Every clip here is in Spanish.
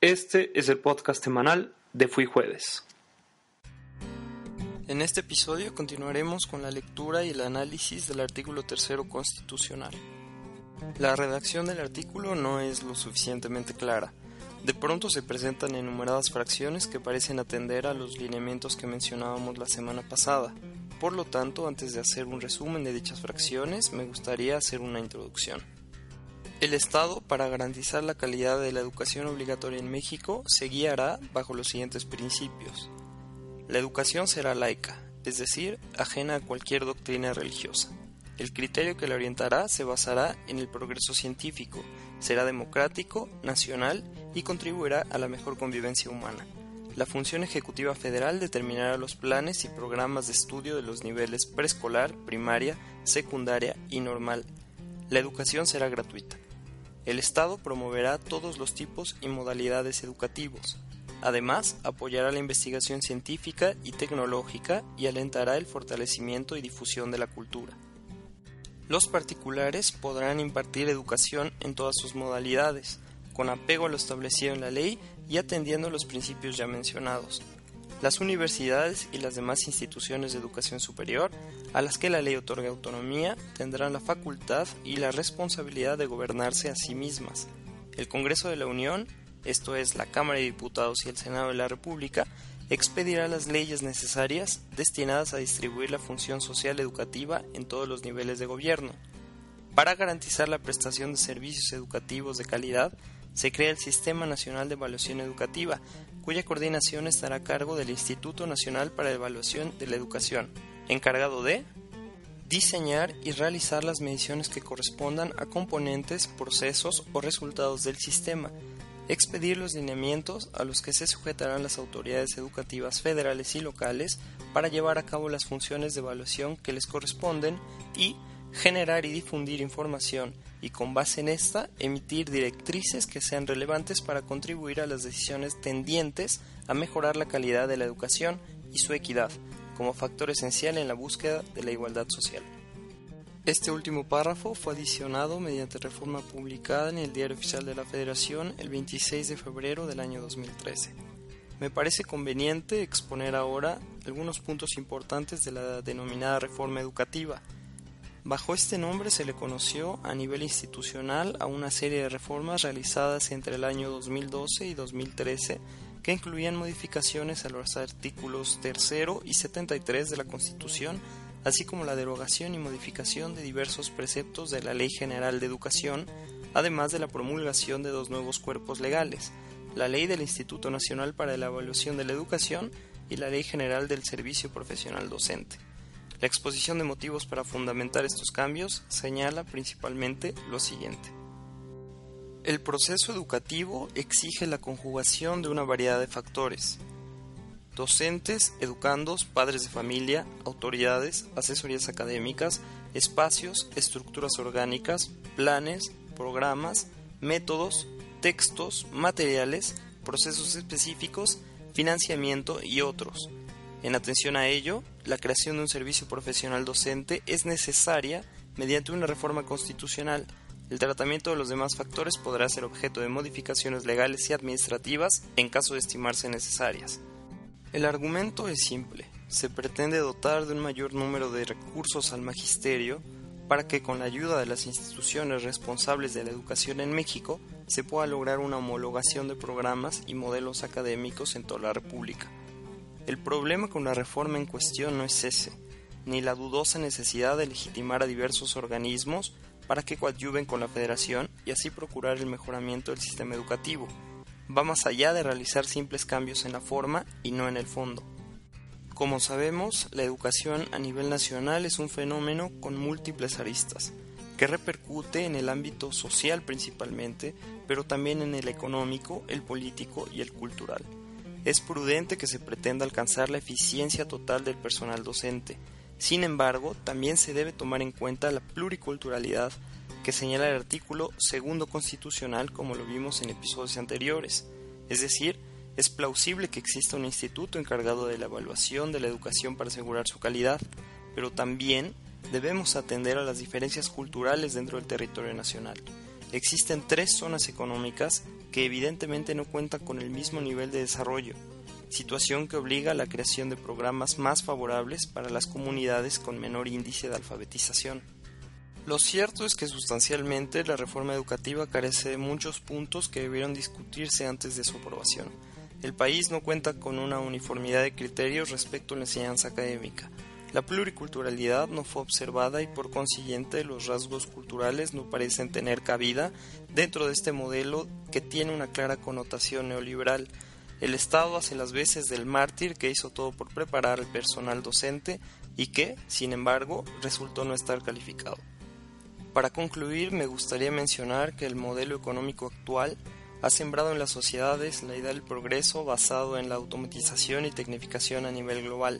Este es el podcast semanal de Fui Jueves. En este episodio continuaremos con la lectura y el análisis del artículo tercero constitucional. La redacción del artículo no es lo suficientemente clara. De pronto se presentan enumeradas fracciones que parecen atender a los lineamientos que mencionábamos la semana pasada. Por lo tanto, antes de hacer un resumen de dichas fracciones, me gustaría hacer una introducción. El Estado, para garantizar la calidad de la educación obligatoria en México, se guiará bajo los siguientes principios. La educación será laica, es decir, ajena a cualquier doctrina religiosa. El criterio que la orientará se basará en el progreso científico, será democrático, nacional y contribuirá a la mejor convivencia humana. La función ejecutiva federal determinará los planes y programas de estudio de los niveles preescolar, primaria, secundaria y normal. La educación será gratuita. El Estado promoverá todos los tipos y modalidades educativos. Además, apoyará la investigación científica y tecnológica y alentará el fortalecimiento y difusión de la cultura. Los particulares podrán impartir educación en todas sus modalidades, con apego a lo establecido en la ley y atendiendo los principios ya mencionados, las universidades y las demás instituciones de educación superior, a las que la ley otorga autonomía, tendrán la facultad y la responsabilidad de gobernarse a sí mismas. El Congreso de la Unión, esto es la Cámara de Diputados y el Senado de la República, expedirá las leyes necesarias destinadas a distribuir la función social educativa en todos los niveles de gobierno. Para garantizar la prestación de servicios educativos de calidad, se crea el Sistema Nacional de Evaluación Educativa, cuya coordinación estará a cargo del Instituto Nacional para la Evaluación de la Educación, encargado de diseñar y realizar las mediciones que correspondan a componentes, procesos o resultados del sistema, expedir los lineamientos a los que se sujetarán las autoridades educativas federales y locales para llevar a cabo las funciones de evaluación que les corresponden y generar y difundir información y con base en esta emitir directrices que sean relevantes para contribuir a las decisiones tendientes a mejorar la calidad de la educación y su equidad como factor esencial en la búsqueda de la igualdad social. Este último párrafo fue adicionado mediante reforma publicada en el Diario Oficial de la Federación el 26 de febrero del año 2013. Me parece conveniente exponer ahora algunos puntos importantes de la denominada reforma educativa, Bajo este nombre se le conoció a nivel institucional a una serie de reformas realizadas entre el año 2012 y 2013 que incluían modificaciones a los artículos 3 y 73 de la Constitución, así como la derogación y modificación de diversos preceptos de la Ley General de Educación, además de la promulgación de dos nuevos cuerpos legales, la Ley del Instituto Nacional para la Evaluación de la Educación y la Ley General del Servicio Profesional Docente. La exposición de motivos para fundamentar estos cambios señala principalmente lo siguiente. El proceso educativo exige la conjugación de una variedad de factores. Docentes, educandos, padres de familia, autoridades, asesorías académicas, espacios, estructuras orgánicas, planes, programas, métodos, textos, materiales, procesos específicos, financiamiento y otros, en atención a ello, la creación de un servicio profesional docente es necesaria mediante una reforma constitucional. El tratamiento de los demás factores podrá ser objeto de modificaciones legales y administrativas en caso de estimarse necesarias. El argumento es simple. Se pretende dotar de un mayor número de recursos al magisterio para que con la ayuda de las instituciones responsables de la educación en México se pueda lograr una homologación de programas y modelos académicos en toda la República. El problema con la reforma en cuestión no es ese, ni la dudosa necesidad de legitimar a diversos organismos para que coadyuven con la federación y así procurar el mejoramiento del sistema educativo. Va más allá de realizar simples cambios en la forma y no en el fondo. Como sabemos, la educación a nivel nacional es un fenómeno con múltiples aristas, que repercute en el ámbito social principalmente, pero también en el económico, el político y el cultural es prudente que se pretenda alcanzar la eficiencia total del personal docente. Sin embargo, también se debe tomar en cuenta la pluriculturalidad que señala el artículo segundo constitucional como lo vimos en episodios anteriores. Es decir, es plausible que exista un instituto encargado de la evaluación de la educación para asegurar su calidad, pero también debemos atender a las diferencias culturales dentro del territorio nacional. Existen tres zonas económicas que evidentemente no cuentan con el mismo nivel de desarrollo, situación que obliga a la creación de programas más favorables para las comunidades con menor índice de alfabetización. Lo cierto es que sustancialmente la reforma educativa carece de muchos puntos que debieron discutirse antes de su aprobación. El país no cuenta con una uniformidad de criterios respecto a la enseñanza académica. La pluriculturalidad no fue observada y por consiguiente los rasgos culturales no parecen tener cabida dentro de este modelo que tiene una clara connotación neoliberal. El Estado hace las veces del mártir que hizo todo por preparar al personal docente y que, sin embargo, resultó no estar calificado. Para concluir, me gustaría mencionar que el modelo económico actual ha sembrado en las sociedades la idea del progreso basado en la automatización y tecnificación a nivel global.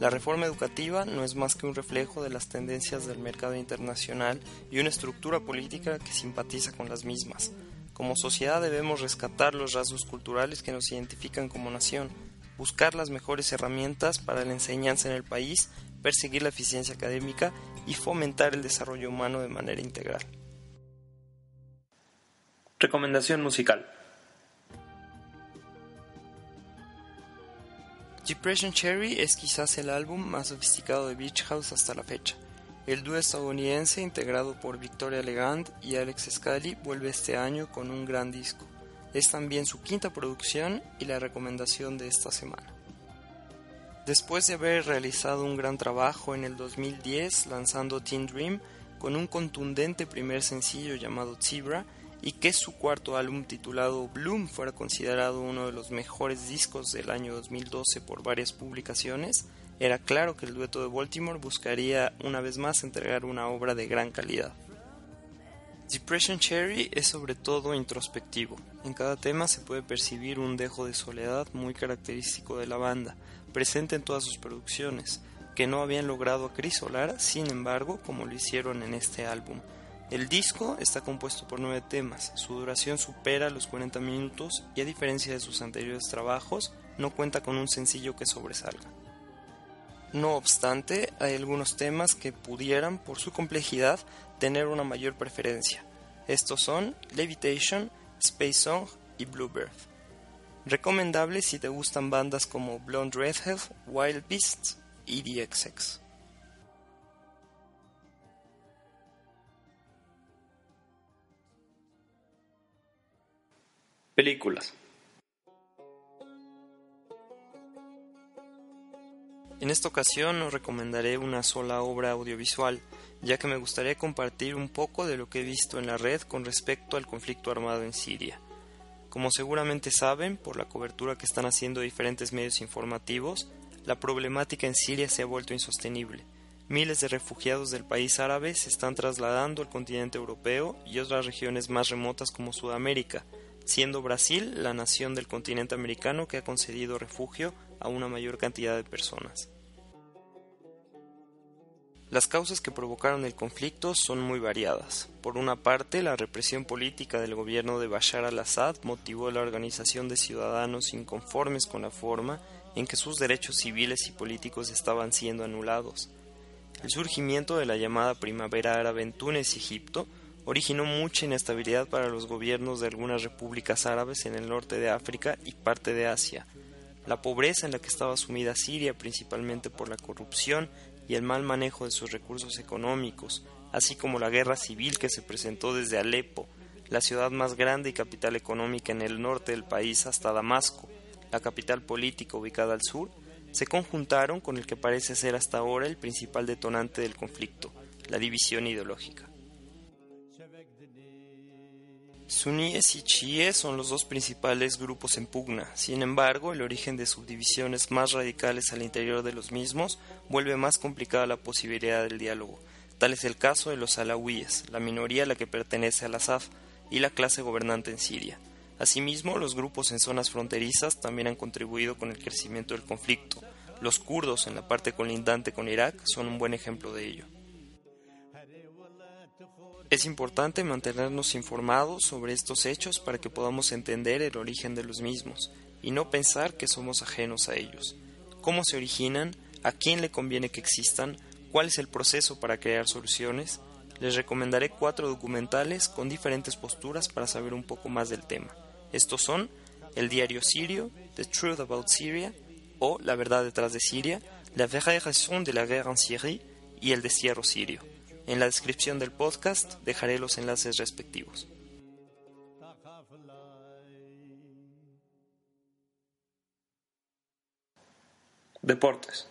La reforma educativa no es más que un reflejo de las tendencias del mercado internacional y una estructura política que simpatiza con las mismas. Como sociedad debemos rescatar los rasgos culturales que nos identifican como nación, buscar las mejores herramientas para la enseñanza en el país, perseguir la eficiencia académica y fomentar el desarrollo humano de manera integral. Recomendación musical. Depression Cherry es quizás el álbum más sofisticado de Beach House hasta la fecha. El dúo estadounidense integrado por Victoria Legand y Alex Scally vuelve este año con un gran disco. Es también su quinta producción y la recomendación de esta semana. Después de haber realizado un gran trabajo en el 2010 lanzando Teen Dream con un contundente primer sencillo llamado Zebra y que su cuarto álbum titulado Bloom fuera considerado uno de los mejores discos del año 2012 por varias publicaciones, era claro que el dueto de Baltimore buscaría una vez más entregar una obra de gran calidad. Depression Cherry es sobre todo introspectivo. En cada tema se puede percibir un dejo de soledad muy característico de la banda, presente en todas sus producciones, que no habían logrado acrisolar, sin embargo, como lo hicieron en este álbum. El disco está compuesto por nueve temas, su duración supera los 40 minutos y a diferencia de sus anteriores trabajos, no cuenta con un sencillo que sobresalga. No obstante, hay algunos temas que pudieran, por su complejidad, tener una mayor preferencia. Estos son Levitation, Space Song y Bluebird. Recomendable si te gustan bandas como Blonde Redhead, Wild Beasts y DXX. Películas. En esta ocasión os recomendaré una sola obra audiovisual, ya que me gustaría compartir un poco de lo que he visto en la red con respecto al conflicto armado en Siria. Como seguramente saben, por la cobertura que están haciendo diferentes medios informativos, la problemática en Siria se ha vuelto insostenible. Miles de refugiados del país árabe se están trasladando al continente europeo y otras regiones más remotas como Sudamérica, siendo Brasil la nación del continente americano que ha concedido refugio a una mayor cantidad de personas. Las causas que provocaron el conflicto son muy variadas. Por una parte, la represión política del gobierno de Bashar al-Assad motivó la organización de ciudadanos inconformes con la forma en que sus derechos civiles y políticos estaban siendo anulados. El surgimiento de la llamada Primavera Árabe en Túnez y Egipto originó mucha inestabilidad para los gobiernos de algunas repúblicas árabes en el norte de África y parte de Asia. La pobreza en la que estaba sumida Siria, principalmente por la corrupción y el mal manejo de sus recursos económicos, así como la guerra civil que se presentó desde Alepo, la ciudad más grande y capital económica en el norte del país, hasta Damasco, la capital política ubicada al sur, se conjuntaron con el que parece ser hasta ahora el principal detonante del conflicto, la división ideológica. Suníes y chiíes son los dos principales grupos en pugna. Sin embargo, el origen de subdivisiones más radicales al interior de los mismos vuelve más complicada la posibilidad del diálogo. Tal es el caso de los alawíes, la minoría a la que pertenece al Assad, y la clase gobernante en Siria. Asimismo, los grupos en zonas fronterizas también han contribuido con el crecimiento del conflicto. Los kurdos en la parte colindante con Irak son un buen ejemplo de ello. Es importante mantenernos informados sobre estos hechos para que podamos entender el origen de los mismos y no pensar que somos ajenos a ellos. ¿Cómo se originan? ¿A quién le conviene que existan? ¿Cuál es el proceso para crear soluciones? Les recomendaré cuatro documentales con diferentes posturas para saber un poco más del tema. Estos son el diario sirio, The Truth About Syria, o La verdad detrás de Siria, La vraie raison de la guerre en Syrie y El destierro sirio. En la descripción del podcast dejaré los enlaces respectivos. Deportes.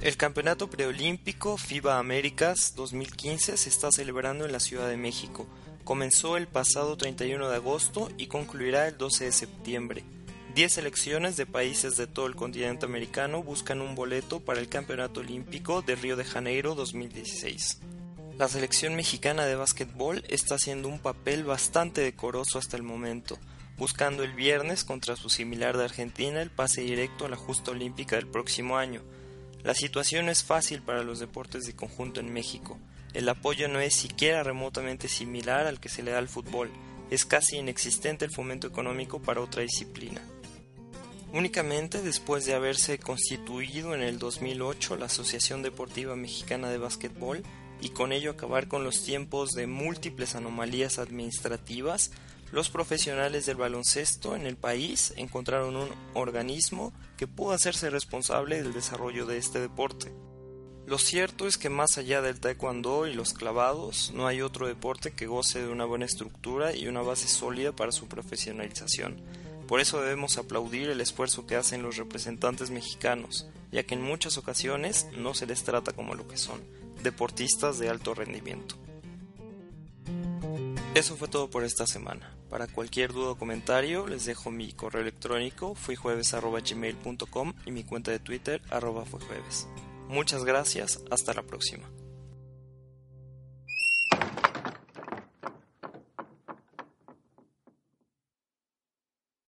El Campeonato Preolímpico FIBA Américas 2015 se está celebrando en la Ciudad de México. Comenzó el pasado 31 de agosto y concluirá el 12 de septiembre. Diez selecciones de países de todo el continente americano buscan un boleto para el Campeonato Olímpico de Río de Janeiro 2016. La selección mexicana de básquetbol está haciendo un papel bastante decoroso hasta el momento buscando el viernes contra su similar de Argentina el pase directo a la justa olímpica del próximo año. La situación es fácil para los deportes de conjunto en México. El apoyo no es siquiera remotamente similar al que se le da al fútbol. Es casi inexistente el fomento económico para otra disciplina. Únicamente después de haberse constituido en el 2008 la Asociación Deportiva Mexicana de Básquetbol y con ello acabar con los tiempos de múltiples anomalías administrativas, los profesionales del baloncesto en el país encontraron un organismo que pudo hacerse responsable del desarrollo de este deporte. Lo cierto es que más allá del taekwondo y los clavados, no hay otro deporte que goce de una buena estructura y una base sólida para su profesionalización. Por eso debemos aplaudir el esfuerzo que hacen los representantes mexicanos, ya que en muchas ocasiones no se les trata como lo que son, deportistas de alto rendimiento. Eso fue todo por esta semana. Para cualquier duda o comentario les dejo mi correo electrónico fuijueves.gmail.com y mi cuenta de Twitter arroba. Muchas gracias, hasta la próxima.